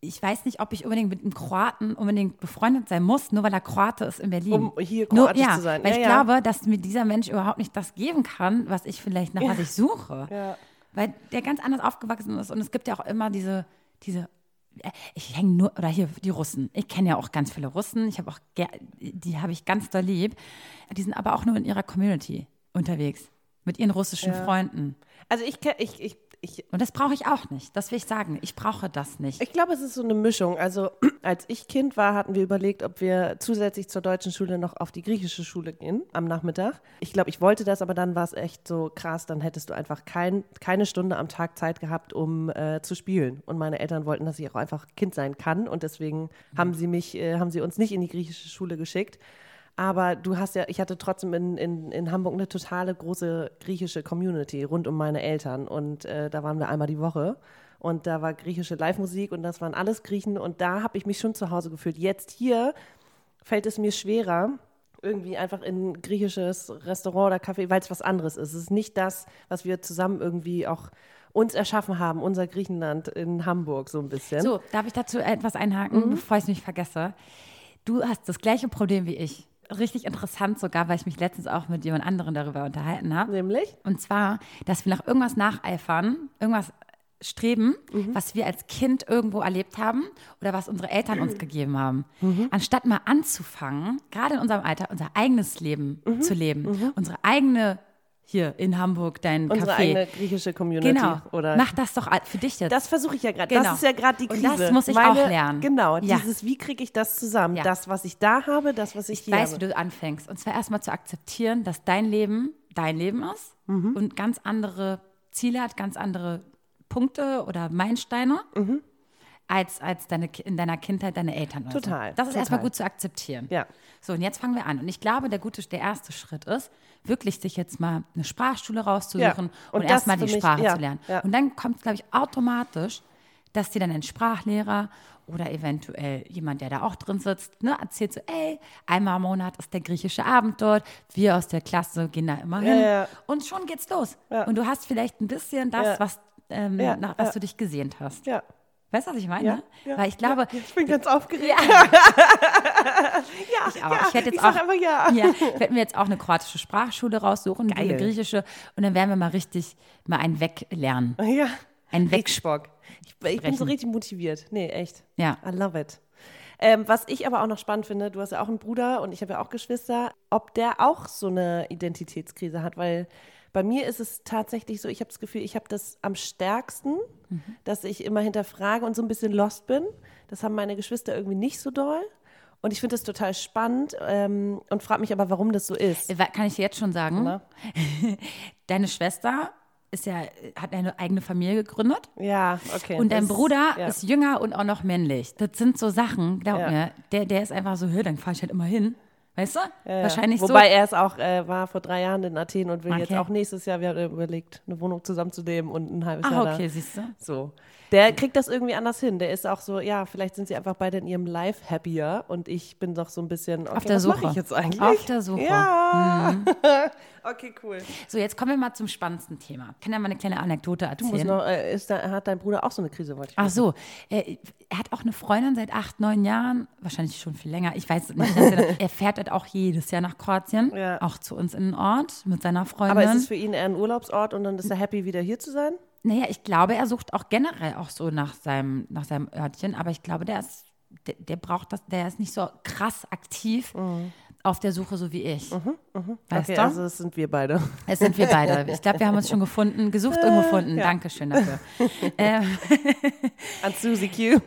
Speaker 2: ich weiß nicht, ob ich unbedingt mit einem Kroaten unbedingt befreundet sein muss, nur weil er Kroate ist in Berlin.
Speaker 3: Um hier
Speaker 2: nur,
Speaker 3: kroatisch
Speaker 2: ja,
Speaker 3: zu sein.
Speaker 2: Weil
Speaker 3: Ja,
Speaker 2: ich
Speaker 3: ja.
Speaker 2: glaube, dass mir dieser Mensch überhaupt nicht das geben kann, was ich vielleicht nach was ich suche. Weil der ganz anders aufgewachsen ist. Und es gibt ja auch immer diese, diese äh, ich hänge nur, oder hier die Russen. Ich kenne ja auch ganz viele Russen. Ich habe auch, die habe ich ganz doll lieb. Die sind aber auch nur in ihrer Community unterwegs. Mit ihren russischen Freunden.
Speaker 3: Also ich, ich, ich, ich,
Speaker 2: Und das brauche ich auch nicht. Das will ich sagen. Ich brauche das nicht.
Speaker 3: ich glaube, es ist so eine Mischung. Also als ich Kind war, hatten wir überlegt, ob wir zusätzlich zur deutschen Schule noch auf die griechische Schule gehen am Nachmittag. Ich glaube, ich wollte das, aber dann war es echt so krass. Dann hättest du einfach kein, keine Stunde am Tag Zeit gehabt, um äh, zu spielen. Und meine Eltern wollten, dass ich auch einfach Kind sein kann. Und deswegen haben sie mich, äh, haben sie uns nicht in die griechische Schule geschickt. Aber du hast ja, ich hatte trotzdem in, in, in Hamburg eine totale große griechische Community rund um meine Eltern. Und äh, da waren wir einmal die Woche. Und da war griechische Live-Musik und das waren alles Griechen. Und da habe ich mich schon zu Hause gefühlt. Jetzt hier fällt es mir schwerer, irgendwie einfach in ein griechisches Restaurant oder Café, weil es was anderes ist. Es ist nicht das, was wir zusammen irgendwie auch uns erschaffen haben, unser Griechenland in Hamburg so ein bisschen.
Speaker 2: So, darf ich dazu etwas einhaken, bevor ich es nicht vergesse? Du hast das gleiche Problem wie ich. Richtig interessant sogar, weil ich mich letztens auch mit jemand anderem darüber unterhalten habe.
Speaker 3: Nämlich?
Speaker 2: Und zwar, dass wir nach irgendwas nacheifern, irgendwas streben,
Speaker 3: Mhm.
Speaker 2: was wir als Kind irgendwo erlebt haben oder was unsere Eltern uns gegeben haben.
Speaker 3: Mhm.
Speaker 2: Anstatt mal anzufangen, gerade in unserem Alter, unser eigenes Leben
Speaker 3: Mhm.
Speaker 2: zu leben. Unsere eigene, hier in Hamburg, dein
Speaker 3: Unsere
Speaker 2: Café.
Speaker 3: eigene griechische Community.
Speaker 2: Genau.
Speaker 3: Oder
Speaker 2: Mach das doch für dich jetzt.
Speaker 3: Das versuche ich ja gerade.
Speaker 2: Genau.
Speaker 3: Das ist ja gerade die
Speaker 2: Und
Speaker 3: Krise.
Speaker 2: das muss ich
Speaker 3: Meine,
Speaker 2: auch lernen.
Speaker 3: Genau,
Speaker 2: Ja.
Speaker 3: dieses, wie kriege ich das zusammen?
Speaker 2: Ja.
Speaker 3: Das, was ich da habe, das, was ich,
Speaker 2: ich
Speaker 3: hier
Speaker 2: weiß,
Speaker 3: habe.
Speaker 2: wie du anfängst. Und zwar erstmal zu akzeptieren, dass dein Leben dein Leben ist
Speaker 3: Mhm.
Speaker 2: und ganz andere Ziele hat, ganz andere Punkte oder Meilensteine. Als, als deine, in deiner Kindheit deine Eltern. oder so.
Speaker 3: Total,
Speaker 2: Das ist erstmal
Speaker 3: total.
Speaker 2: gut zu akzeptieren.
Speaker 3: Ja.
Speaker 2: So, und jetzt fangen wir an. Und ich glaube, der gute, der erste Schritt ist, wirklich sich jetzt mal eine Sprachschule rauszusuchen
Speaker 3: Ja.
Speaker 2: und,
Speaker 3: Und
Speaker 2: erstmal die
Speaker 3: mich-
Speaker 2: Sprache
Speaker 3: ja,
Speaker 2: zu lernen.
Speaker 3: ja.
Speaker 2: Und dann kommt, glaube ich, automatisch, dass dir dann ein Sprachlehrer oder eventuell jemand, der da auch drin sitzt, ne, erzählt so, ey, einmal im Monat ist der griechische Abend dort, wir aus der Klasse gehen da immer hin
Speaker 3: ja.
Speaker 2: und schon geht's los.
Speaker 3: Ja.
Speaker 2: Und du hast vielleicht ein bisschen das,
Speaker 3: Ja.
Speaker 2: was, ähm,
Speaker 3: Ja,
Speaker 2: nach was
Speaker 3: ja.
Speaker 2: du dich gesehnt hast.
Speaker 3: Ja.
Speaker 2: Weißt du, was ich meine?
Speaker 3: Ja, ja,
Speaker 2: Weil ich glaube,
Speaker 3: ja, ich bin ganz aufgeregt.
Speaker 2: ja,
Speaker 3: Ja,
Speaker 2: ich auch. ich werde jetzt
Speaker 3: ich
Speaker 2: auch,
Speaker 3: einfach ja.
Speaker 2: ja, ich werde mir jetzt auch eine kroatische Sprachschule raussuchen,
Speaker 3: Geil.
Speaker 2: eine griechische, und dann werden wir mal richtig mal einen weglernen.
Speaker 3: Ja.
Speaker 2: Ein Weg.
Speaker 3: Richtig Bock. Ich, ich bin so richtig motiviert. Nee, echt.
Speaker 2: Ja.
Speaker 3: I love it. Ähm, was ich aber auch noch spannend finde, du hast ja auch einen Bruder und ich habe ja auch Geschwister, ob der auch so eine Identitätskrise hat, weil bei mir ist es tatsächlich so, ich habe das Gefühl, ich habe das am stärksten, dass ich immer hinterfrage und so ein bisschen lost bin. Das haben meine Geschwister irgendwie nicht so doll. Und ich finde das total spannend ähm, und frage mich aber, warum das so ist.
Speaker 2: Äh, Kann ich jetzt schon sagen?
Speaker 3: Na?
Speaker 2: Deine Schwester ist ja, hat eine eigene Familie gegründet.
Speaker 3: Ja, okay.
Speaker 2: Und dein
Speaker 3: das-
Speaker 2: Bruder
Speaker 3: ja.
Speaker 2: ist jünger und auch noch männlich. Das sind so Sachen, glaub
Speaker 3: Ja.
Speaker 2: mir, der, der ist einfach so, dann fahr ich halt immer hin. Weißt du?
Speaker 3: Ja,
Speaker 2: Wahrscheinlich
Speaker 3: Wobei
Speaker 2: so.
Speaker 3: er es auch äh, war vor drei Jahren in Athen und will
Speaker 2: Okay.
Speaker 3: jetzt auch nächstes Jahr, wir haben überlegt, eine Wohnung zusammenzunehmen und ein halbes Jahr
Speaker 2: Ah, okay,
Speaker 3: da.
Speaker 2: siehst du.
Speaker 3: So. Der kriegt das irgendwie anders hin. Der ist auch so, ja, vielleicht sind sie einfach beide in ihrem Life happier und ich bin doch so ein bisschen, okay,
Speaker 2: Auf der
Speaker 3: was mache
Speaker 2: Suche.
Speaker 3: ich jetzt eigentlich?
Speaker 2: Auf der Suche.
Speaker 3: Ja. okay, cool.
Speaker 2: So, jetzt kommen wir mal zum spannendsten Thema. Ich kann ja mal eine kleine Anekdote
Speaker 3: Du musst
Speaker 2: erzählen.
Speaker 3: noch, äh, da, hat dein Bruder auch so eine Krise, wollte ich
Speaker 2: Ach so, er, er hat auch eine Freundin seit acht, neun Jahren, wahrscheinlich schon viel länger, ich weiß es nicht. er fährt halt auch jedes Jahr nach Kroatien,
Speaker 3: Ja.
Speaker 2: auch zu uns in den Ort mit seiner Freundin.
Speaker 3: Aber ist es für ihn eher ein Urlaubsort und dann ist er happy, wieder hier zu sein?
Speaker 2: Naja, ich glaube, er sucht auch generell auch so nach seinem, nach seinem Örtchen, aber ich glaube, der ist, der, der braucht das, der ist nicht so krass aktiv auf der Suche, so wie ich. Weißt
Speaker 3: Mhm, okay,
Speaker 2: du?
Speaker 3: also das sind wir beide.
Speaker 2: Es sind wir beide. Ich glaube, wir haben uns schon gefunden, gesucht und gefunden. Dankeschön dafür. ähm,
Speaker 3: An Susie Q.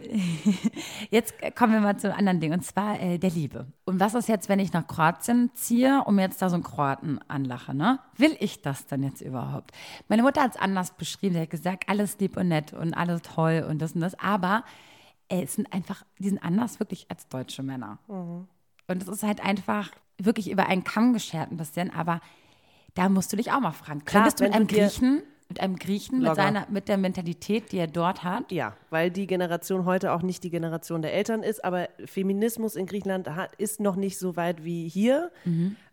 Speaker 2: Jetzt kommen wir mal zu einem anderen Ding, und zwar äh, der Liebe. Und was ist jetzt, wenn ich nach Kroatien ziehe und mir jetzt da so einen Kroaten anlache, ne? Will ich das dann jetzt überhaupt? Meine Mutter hat es anders beschrieben. Sie hat gesagt, alles lieb und nett und alles toll und das und das. Aber äh, es sind einfach, die sind anders wirklich als deutsche Männer. Und es ist halt einfach wirklich über einen Kamm geschert ein bisschen, aber da musst du dich auch mal fragen. Könntest du mit einem Griechen Mit einem Griechen, mit, seiner, mit der Mentalität, die er dort hat.
Speaker 3: Ja, weil die Generation heute auch nicht die Generation der Eltern ist, aber Feminismus in Griechenland hat, ist noch nicht so weit wie hier.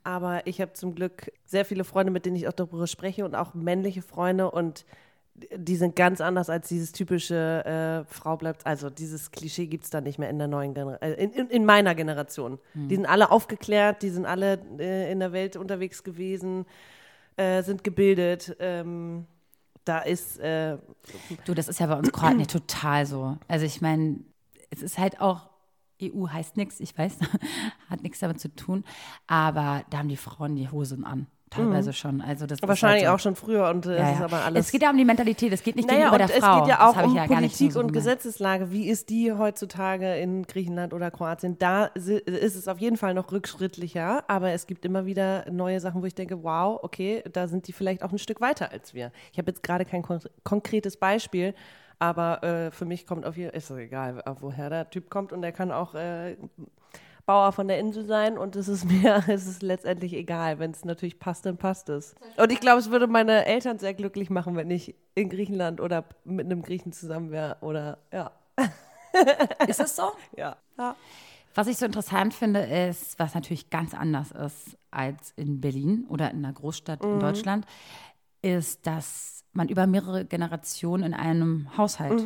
Speaker 3: Aber ich habe zum Glück sehr viele Freunde, mit denen ich auch darüber spreche und auch männliche Freunde und die sind ganz anders als dieses typische äh, Frau bleibt, also dieses Klischee gibt es da nicht mehr in der neuen Generation, äh, in, in, in meiner Generation. Die sind alle aufgeklärt, die sind alle äh, in der Welt unterwegs gewesen, äh, sind gebildet. Ähm, da ist äh,
Speaker 2: Du, das ist ja bei uns Kroaten ja total so. Also ich meine, es ist halt auch, EU heißt nichts, ich weiß, hat nichts damit zu tun, aber da haben die Frauen die Hosen an, teilweise schon. Also das
Speaker 3: wahrscheinlich
Speaker 2: halt
Speaker 3: auch schon früher und äh,
Speaker 2: so. Ja,
Speaker 3: es ist
Speaker 2: ja.
Speaker 3: aber alles.
Speaker 2: Es geht ja um die Mentalität, es geht nicht
Speaker 3: naja,
Speaker 2: gegenüber der
Speaker 3: es
Speaker 2: Frau.
Speaker 3: geht ja auch um
Speaker 2: ja
Speaker 3: Politik
Speaker 2: so
Speaker 3: und
Speaker 2: gemeint.
Speaker 3: Gesetzeslage. Wie ist die heutzutage in Griechenland oder Kroatien? Da ist es auf jeden Fall noch rückschrittlicher, aber es gibt immer wieder neue Sachen, wo ich denke, wow, okay, da sind die vielleicht auch ein Stück weiter als wir. Ich habe jetzt gerade kein kon konkretes Beispiel, aber äh, für mich kommt auf jeden Fall, ist doch egal, woher der Typ kommt und der kann auch äh, Bauer von der Insel sein und es ist mir, es ist letztendlich egal. Wenn es natürlich passt, dann passt es. Und ich glaube, es würde meine Eltern sehr glücklich machen, wenn ich in Griechenland oder mit einem Griechen zusammen wäre oder ja.
Speaker 2: Ist es so?
Speaker 3: Ja. ja.
Speaker 2: Was ich so interessant finde, ist, was natürlich ganz anders ist als in Berlin oder in einer Großstadt
Speaker 3: Mhm.
Speaker 2: in Deutschland, ist, dass man über mehrere Generationen in einem Haushalt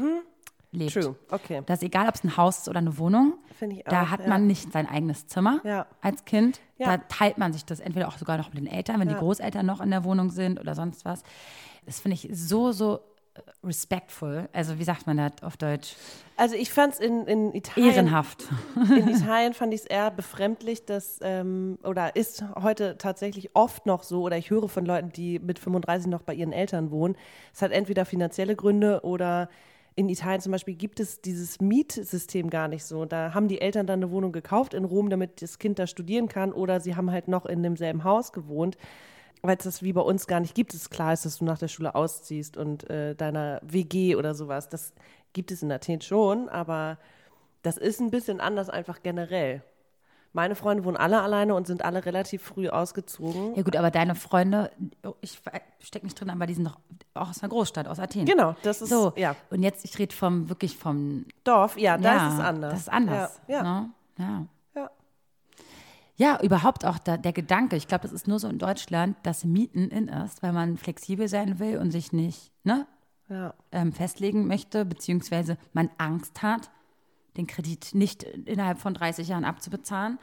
Speaker 2: lebt.
Speaker 3: True. Okay.
Speaker 2: Das ist egal, ob es ein Haus ist oder eine Wohnung.
Speaker 3: Finde ich
Speaker 2: Da
Speaker 3: auch,
Speaker 2: hat
Speaker 3: ja.
Speaker 2: man nicht sein eigenes Zimmer
Speaker 3: Ja.
Speaker 2: als Kind.
Speaker 3: Ja.
Speaker 2: Da teilt man sich das entweder auch sogar noch mit den Eltern, wenn die Großeltern noch in der Wohnung sind oder sonst was. Das finde ich so, so äh, respectful. Also wie sagt man das auf Deutsch?
Speaker 3: Also ich fand es in, in Italien.
Speaker 2: Ehrenhaft.
Speaker 3: In Italien fand ich es eher befremdlich, dass, ähm, oder ist heute tatsächlich oft noch so, oder ich höre von Leuten, die mit 35 noch bei ihren Eltern wohnen. Es hat entweder finanzielle Gründe oder in Italien zum Beispiel gibt es dieses Mietsystem gar nicht so. Da haben die Eltern dann eine Wohnung gekauft in Rom, damit das Kind da studieren kann, oder sie haben halt noch in demselben Haus gewohnt. Weil es das wie bei uns gar nicht gibt, es klar ist, dass du nach der Schule ausziehst und äh, deiner WG oder sowas. Das gibt es in Athen schon, aber das ist ein bisschen anders einfach generell. Meine Freunde wohnen alle alleine und sind alle relativ früh ausgezogen.
Speaker 2: Ja gut, aber deine Freunde, oh, ich stecke nicht drin, aber die sind doch auch aus einer Großstadt, aus Athen.
Speaker 3: Genau, das ist
Speaker 2: So,
Speaker 3: ja
Speaker 2: und jetzt, ich rede vom, wirklich vom,
Speaker 3: Dorf, ja, da
Speaker 2: ja,
Speaker 3: ist es anders.
Speaker 2: Das ist anders.
Speaker 3: Ja, ja.
Speaker 2: Ne? ja.
Speaker 3: ja.
Speaker 2: Ja, überhaupt auch da, der Gedanke, ich glaube, das ist nur so in Deutschland, dass Mieten in ist, weil man flexibel sein will und sich nicht ne,
Speaker 3: ja.
Speaker 2: ähm, festlegen möchte, beziehungsweise man Angst hat, den Kredit nicht innerhalb von 30 Jahren abzubezahlen.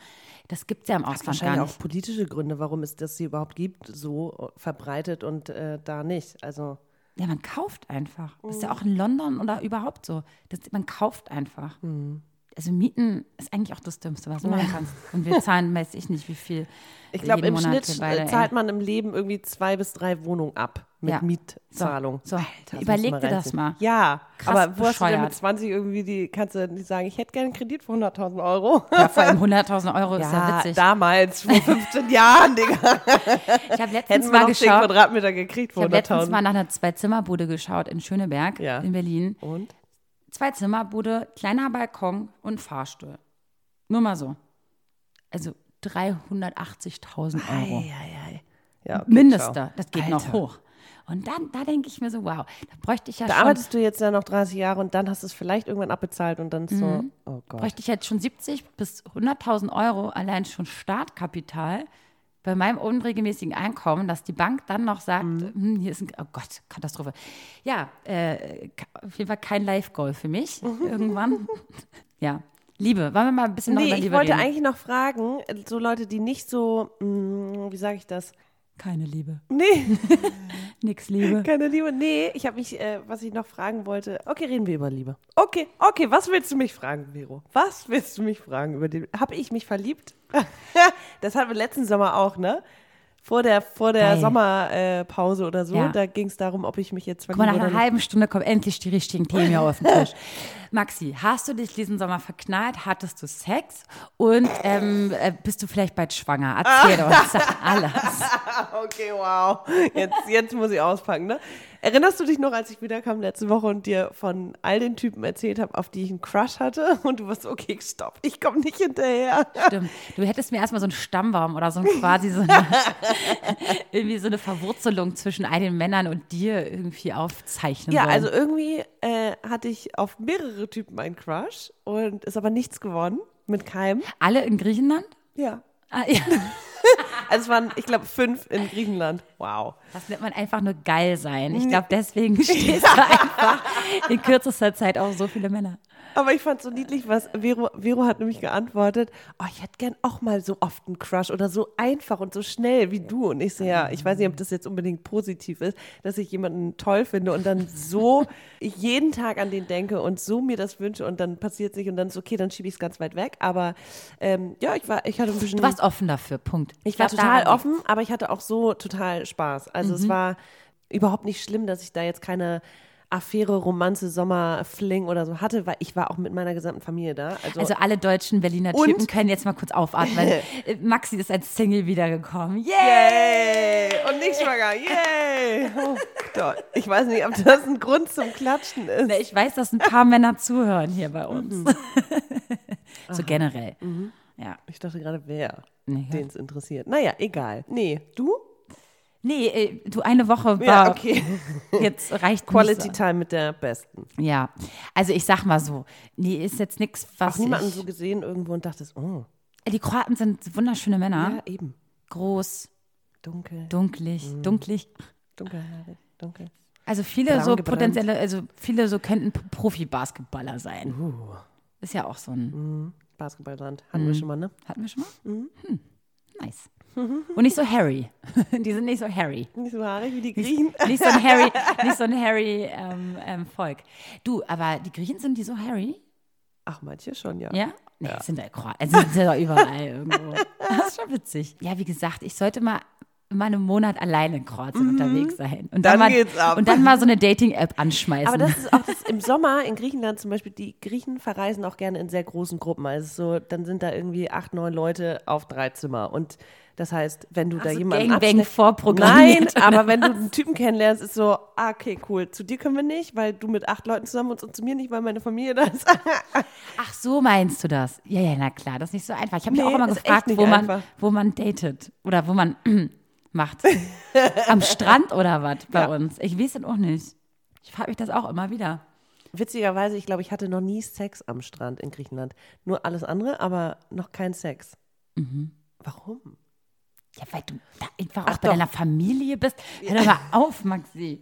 Speaker 2: Das gibt es ja im Ausland
Speaker 3: Wahrscheinlich
Speaker 2: gar
Speaker 3: auch
Speaker 2: nicht.
Speaker 3: politische Gründe, warum es das hier überhaupt gibt, so verbreitet und äh, da nicht. Also
Speaker 2: Ja, man kauft einfach. Das ist
Speaker 3: Mhm.
Speaker 2: ja auch in London oder überhaupt so. Das, man kauft einfach.
Speaker 3: Mhm.
Speaker 2: Also Mieten ist eigentlich auch das Dümmste, was du machen kannst. Und wir zahlen, weiß ich nicht, wie viel.
Speaker 3: ich glaube, im
Speaker 2: Monat
Speaker 3: Schnitt
Speaker 2: beide,
Speaker 3: äh, zahlt man im Leben irgendwie zwei bis drei Wohnungen ab mit
Speaker 2: Ja.
Speaker 3: Mietzahlung.
Speaker 2: So,
Speaker 3: Alter, das
Speaker 2: überleg dir das mal.
Speaker 3: Ja,
Speaker 2: Krass
Speaker 3: aber wo hast du denn mit
Speaker 2: bescheuert.
Speaker 3: 20 irgendwie die, kannst du nicht sagen, ich hätte gerne einen Kredit für 100.000 Euro?
Speaker 2: Ja, vor allem 100.000 Euro ist ja witzig.
Speaker 3: damals, vor 15 Jahren, Digga.
Speaker 2: Ich habe letztens
Speaker 3: Hätten
Speaker 2: mal
Speaker 3: noch 10
Speaker 2: geschaut.
Speaker 3: Quadratmeter gekriegt
Speaker 2: Ich
Speaker 3: für
Speaker 2: habe letztens mal
Speaker 3: 100.000.
Speaker 2: nach einer Zwei-Zimmer-Bude geschaut in Schöneberg
Speaker 3: Ja.
Speaker 2: in Berlin.
Speaker 3: Und?
Speaker 2: Zwei-Zimmer-Bude, kleiner Balkon und Fahrstuhl. Nur mal so. Also 380.000 Euro.
Speaker 3: Eieiei. Ja, okay,
Speaker 2: Mindester.
Speaker 3: ciao.
Speaker 2: Das geht
Speaker 3: Alter.
Speaker 2: noch hoch. Und dann, da denke ich mir so, wow, da bräuchte ich ja
Speaker 3: Da
Speaker 2: schon,
Speaker 3: arbeitest du jetzt ja noch 30 Jahre und dann hast du es vielleicht irgendwann abbezahlt und dann so,
Speaker 2: Mhm.
Speaker 3: oh Gott.
Speaker 2: bräuchte ich jetzt schon 70 bis 100.000 Euro allein schon Startkapital bei meinem unregelmäßigen Einkommen, dass die Bank dann noch sagt,
Speaker 3: Mhm.
Speaker 2: hm, hier ist ein, oh Gott, Katastrophe. Ja, äh, auf jeden Fall kein Live-Goal für mich irgendwann. ja, Liebe, wollen wir mal ein bisschen noch
Speaker 3: Nee,
Speaker 2: über
Speaker 3: ich
Speaker 2: Liebe
Speaker 3: wollte
Speaker 2: reden?
Speaker 3: eigentlich noch fragen, so Leute, die nicht so, mh, wie sage ich das?
Speaker 2: Keine Liebe.
Speaker 3: Nee,
Speaker 2: Nix Liebe.
Speaker 3: keine Liebe. Nee, ich habe mich, äh, was ich noch fragen wollte. Okay, reden wir über Liebe. Okay, okay, was willst du mich fragen, Vero? Was willst du mich fragen über die? Habe ich mich verliebt? das hatten wir letzten Sommer auch, ne? Vor der, vor der. Sommerpause äh, oder so.
Speaker 2: Ja.
Speaker 3: Da ging es darum, ob ich mich jetzt
Speaker 2: Guck mal, nach einer halben Stunde kommen endlich die richtigen Themen hier auf den Tisch. Maxi, hast du dich diesen Sommer verknallt? Hattest du Sex? Und ähm, äh, bist du vielleicht bald schwanger? Erzähl uns alles.
Speaker 3: Okay, wow. Jetzt, jetzt muss ich auspacken, ne? Erinnerst du dich noch, als ich wiederkam letzte Woche und dir von all den Typen erzählt habe, auf die ich einen Crush hatte? Und du warst so, okay, stopp, ich komme nicht hinterher.
Speaker 2: Stimmt. Du hättest mir erstmal so einen Stammbaum oder so ein quasi so eine, irgendwie so eine Verwurzelung zwischen all den Männern und dir irgendwie aufzeichnen
Speaker 3: Ja,
Speaker 2: sollen.
Speaker 3: also irgendwie äh, hatte ich auf mehrere Typen einen Crush und ist aber nichts geworden mit keinem.
Speaker 2: Alle in Griechenland?
Speaker 3: Ja.
Speaker 2: Ah, ja.
Speaker 3: Also es waren, ich glaube, fünf in Griechenland. Wow.
Speaker 2: Das nennt man einfach nur geil sein. Ich glaube, deswegen stehst du einfach in kürzester Zeit auf so viele Männer.
Speaker 3: Aber ich fand so niedlich, was Vero, Vero hat nämlich geantwortet, oh, ich hätte gern auch mal so oft einen Crush oder so einfach und so schnell wie du. Und ich so, ja, ich weiß nicht, ob das jetzt unbedingt positiv ist, dass ich jemanden toll finde und dann so ich jeden Tag an den denke und so mir das wünsche und dann passiert es nicht und dann ist okay, dann schiebe ich es ganz weit weg. Aber ähm, ja, ich war, ich hatte ein bisschen.
Speaker 2: Du warst offen dafür, Punkt.
Speaker 3: Ich war
Speaker 2: glaub,
Speaker 3: total offen, aber ich hatte auch so total Spaß. Also
Speaker 2: Mhm.
Speaker 3: es war überhaupt nicht schlimm, dass ich da jetzt keine Affäre, Romanze, Sommer, Fling oder so hatte, weil ich war auch mit meiner gesamten Familie da. Also,
Speaker 2: Also alle deutschen Berliner Typen können jetzt mal kurz aufatmen. weil äh, Maxi ist als Single wiedergekommen. Yeah!
Speaker 3: yay! Und nicht schwanger, yay! Oh Gott. Ich weiß nicht, ob das ein Grund zum Klatschen ist.
Speaker 2: Ich weiß, dass ein paar Männer zuhören hier bei uns.
Speaker 3: Mhm.
Speaker 2: so generell. Ja.
Speaker 3: Ich dachte gerade, wer,
Speaker 2: Nee,
Speaker 3: den es interessiert. Naja, egal. Nee, du?
Speaker 2: Nee, äh, du eine Woche war
Speaker 3: Ja, okay.
Speaker 2: jetzt reicht
Speaker 3: Quality
Speaker 2: nicht
Speaker 3: Time mit der Besten.
Speaker 2: so. Ja, also ich sag mal so, nee, ist jetzt nichts, was
Speaker 3: Auch niemanden
Speaker 2: ich,
Speaker 3: so gesehen irgendwo und dachtest, oh,
Speaker 2: Die Kroaten sind wunderschöne Männer,
Speaker 3: ja, eben.
Speaker 2: groß,
Speaker 3: Dunkel,
Speaker 2: dunklig,
Speaker 3: Mhm.
Speaker 2: dunklig.
Speaker 3: dunkelhaarig, dunkel.
Speaker 2: Also viele
Speaker 3: Braun
Speaker 2: so
Speaker 3: gebrannt.
Speaker 2: potenzielle, also viele so könnten Profi-Basketballer sein.
Speaker 3: Uh.
Speaker 2: Ist ja auch so ein,
Speaker 3: Basketballland. Hatten wir schon mal, ne?
Speaker 2: hatten wir schon mal?
Speaker 3: Mhm.
Speaker 2: Hm. Nice. Und nicht so Harry. Die sind nicht so Harry.
Speaker 3: Nicht so haarig wie die Griechen.
Speaker 2: Nicht so ein Harry, nicht so ein Harry ähm, ähm, Volk. Du, aber die Griechen sind die so Harry?
Speaker 3: Ach, manche schon, ja.
Speaker 2: Ja? Nee, sind ja Kroaten. Also sind ja überall irgendwo. Das ist schon witzig. Ja, wie gesagt, ich sollte mal mal einen Monat alleine in Kroatien unterwegs sein. Und
Speaker 3: Mhm. Dann
Speaker 2: mal. Und dann mal so eine Dating-App anschmeißen.
Speaker 3: Aber das ist auch das im Sommer in Griechenland zum Beispiel, die Griechen verreisen auch gerne in sehr großen Gruppen. Also so, dann sind da irgendwie acht, neun Leute auf drei Zimmer. Und das heißt, wenn du da
Speaker 2: so
Speaker 3: jemanden
Speaker 2: Gangbang vorprogrammiert.
Speaker 3: Nein, aber wenn du einen Typen kennenlernst, ist so, ah, okay, cool. Zu dir können wir nicht, weil du mit acht Leuten zusammen wohnst und zu mir nicht, weil meine Familie da ist.
Speaker 2: Ach, so meinst du das? Ja, ja, na klar, das ist nicht so einfach. Ich habe mich
Speaker 3: Nee,
Speaker 2: auch immer gefragt, wo man, wo man datet oder wo man macht. Am Strand oder was bei
Speaker 3: Ja.
Speaker 2: uns? Ich weiß es auch nicht. Ich frage mich das auch immer wieder.
Speaker 3: Witzigerweise, ich glaube, ich hatte noch nie Sex am Strand in Griechenland. Nur alles andere, aber noch kein Sex.
Speaker 2: Mhm.
Speaker 3: Warum?
Speaker 2: Ja, weil du da einfach
Speaker 3: Ach
Speaker 2: auch bei
Speaker 3: doch.
Speaker 2: deiner Familie bist. Hör doch mal auf, Maxi.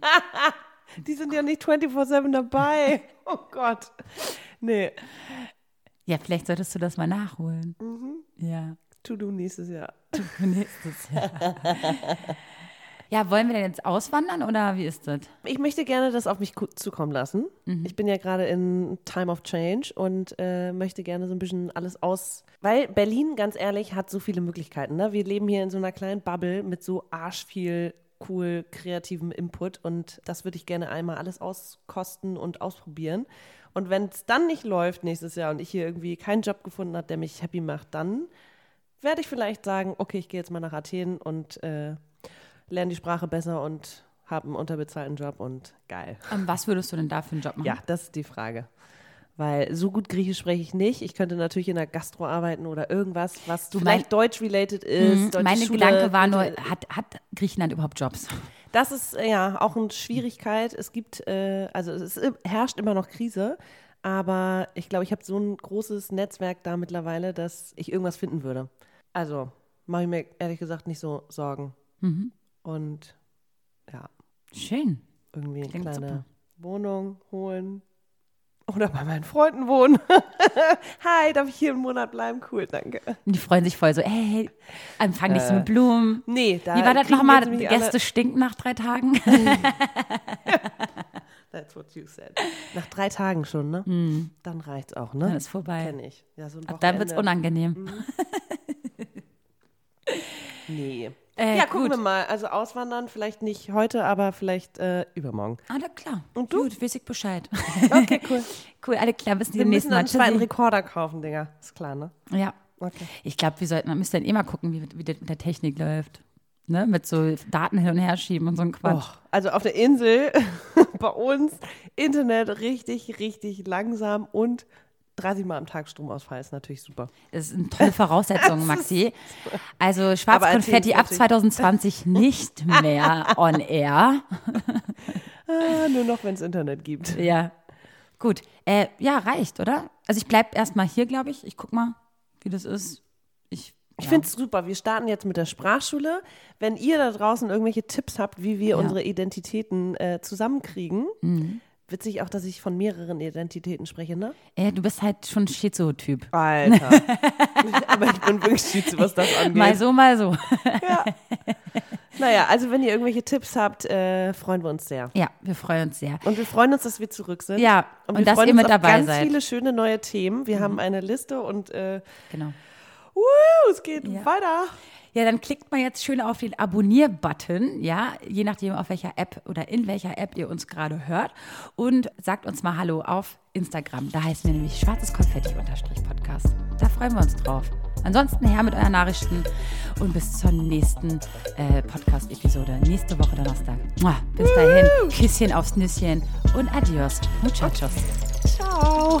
Speaker 3: Die sind ja nicht 24-7 dabei. Oh Gott. Nee,
Speaker 2: Ja, vielleicht solltest du das mal nachholen.
Speaker 3: Mhm.
Speaker 2: Ja,
Speaker 3: To-Do nächstes Jahr.
Speaker 2: für nächstes Jahr. ja, wollen wir denn jetzt auswandern oder wie ist das?
Speaker 3: Ich möchte gerne das auf mich zukommen lassen. Ich bin ja gerade in Time of Change und äh, möchte gerne so ein bisschen alles aus. Weil Berlin, ganz ehrlich, hat so viele Möglichkeiten. Ne? Wir leben hier in so einer kleinen Bubble mit so arsch viel cool kreativem Input und das würde ich gerne einmal alles auskosten und ausprobieren. Und wenn es dann nicht läuft nächstes Jahr und ich hier irgendwie keinen Job gefunden habe, der mich happy macht, dann werde ich vielleicht sagen, okay, ich gehe jetzt mal nach Athen und äh, lerne die Sprache besser und habe einen unterbezahlten Job und geil.
Speaker 2: Ähm, was würdest du denn da für einen Job machen?
Speaker 3: Ja, das ist die Frage. Weil so gut Griechisch spreche ich nicht. Ich könnte natürlich in der Gastro arbeiten oder irgendwas, was vielleicht Deutsch-related ist. Deutsche
Speaker 2: Meine
Speaker 3: Schule,
Speaker 2: Gedanke war nur, hat, hat Griechenland überhaupt Jobs?
Speaker 3: Das ist äh, ja auch eine Schwierigkeit. Es gibt, äh, also es ist, herrscht immer noch Krise, aber ich glaube, ich habe so ein großes Netzwerk da mittlerweile, dass ich irgendwas finden würde. Also mache ich mir ehrlich gesagt nicht so Sorgen.
Speaker 2: Mhm.
Speaker 3: Und ja,
Speaker 2: Schön.
Speaker 3: irgendwie eine
Speaker 2: Klingt
Speaker 3: kleine
Speaker 2: super.
Speaker 3: Wohnung holen. Oder bei meinen Freunden wohnen. Hi, darf ich hier einen Monat bleiben? Cool, danke.
Speaker 2: Die freuen sich voll so, hey, empfang dich so mit Blumen.
Speaker 3: Nee, da
Speaker 2: Wie war das nochmal?
Speaker 3: jetzt nämlich alle-
Speaker 2: Gäste stinken nach drei Tagen?
Speaker 3: That's what you said. Nach drei Tagen schon, ne? Dann reicht's auch, ne?
Speaker 2: Dann ist vorbei.
Speaker 3: Kenn ich. Ja, so
Speaker 2: Ab dann wird es
Speaker 3: Wochenende. Nee.
Speaker 2: Äh,
Speaker 3: ja, gucken
Speaker 2: gut.
Speaker 3: wir mal. Also auswandern vielleicht nicht heute, aber vielleicht äh, übermorgen.
Speaker 2: Alles klar.
Speaker 3: Und du?
Speaker 2: Gut, weiß ich Bescheid.
Speaker 3: Okay, cool.
Speaker 2: cool, alle klar, bis
Speaker 3: Wir
Speaker 2: nächsten
Speaker 3: müssen
Speaker 2: Mal.
Speaker 3: einen. Rekorder kaufen, Digga. Ist klar, ne?
Speaker 2: Ja.
Speaker 3: Okay.
Speaker 2: Ich glaube, wir sollten, wir müssen dann eh mal gucken, wie, wie das mit der Technik läuft. ne, mit so Daten hin und her schieben und so ein Quatsch.
Speaker 3: Oh, also auf der Insel bei uns Internet richtig, richtig langsam und 30 Mal am Tag Stromausfall ist natürlich super.
Speaker 2: Das sind tolle Voraussetzungen, Maxi. Also Schwarzkonfetti ab
Speaker 3: ist
Speaker 2: 2020 nicht mehr on air.
Speaker 3: Ah, nur noch, wenn es Internet gibt.
Speaker 2: Ja. Gut. Äh, ja, reicht, oder? Also ich bleib erstmal hier, glaube ich. Ich guck mal, wie das ist. Ich,
Speaker 3: Ich
Speaker 2: ja.
Speaker 3: finde es super. Wir starten jetzt mit der Sprachschule. Wenn ihr da draußen irgendwelche Tipps habt, wie wir
Speaker 2: Ja. Mhm.
Speaker 3: unsere Identitäten äh, zusammenkriegen, witzig auch, dass ich von mehreren Identitäten spreche, ne?
Speaker 2: äh, du bist halt schon Schizo-Typ.
Speaker 3: Alter. Aber ich bin wirklich schizo, was das angeht.
Speaker 2: Mal so, mal so.
Speaker 3: Naja, also wenn ihr irgendwelche Tipps habt, äh, freuen wir uns sehr.
Speaker 2: Ja, wir freuen uns sehr.
Speaker 3: Und wir freuen uns, dass wir zurück sind.
Speaker 2: Ja,
Speaker 3: und,
Speaker 2: und dass ihr mit dabei
Speaker 3: ganz
Speaker 2: seid. Mhm.
Speaker 3: viele schöne neue Themen. Wir haben eine Liste und äh,
Speaker 2: Genau.
Speaker 3: wuhu, es geht
Speaker 2: Ja.
Speaker 3: weiter.
Speaker 2: Ja, dann klickt mal jetzt schön auf den Abonnier-Button, ja, je nachdem, auf welcher App oder in welcher App ihr uns gerade hört. Und sagt uns mal Hallo auf Instagram. Da heißen wir nämlich schwarzes Konfetti-Podcast. Da freuen wir uns drauf. Ansonsten her mit euren Nachrichten und bis zur nächsten äh, Podcast-Episode. Nächste Woche Donnerstag. Mua, bis dahin, Küsschen aufs Nüsschen und adios, muchachos.
Speaker 3: Ciao.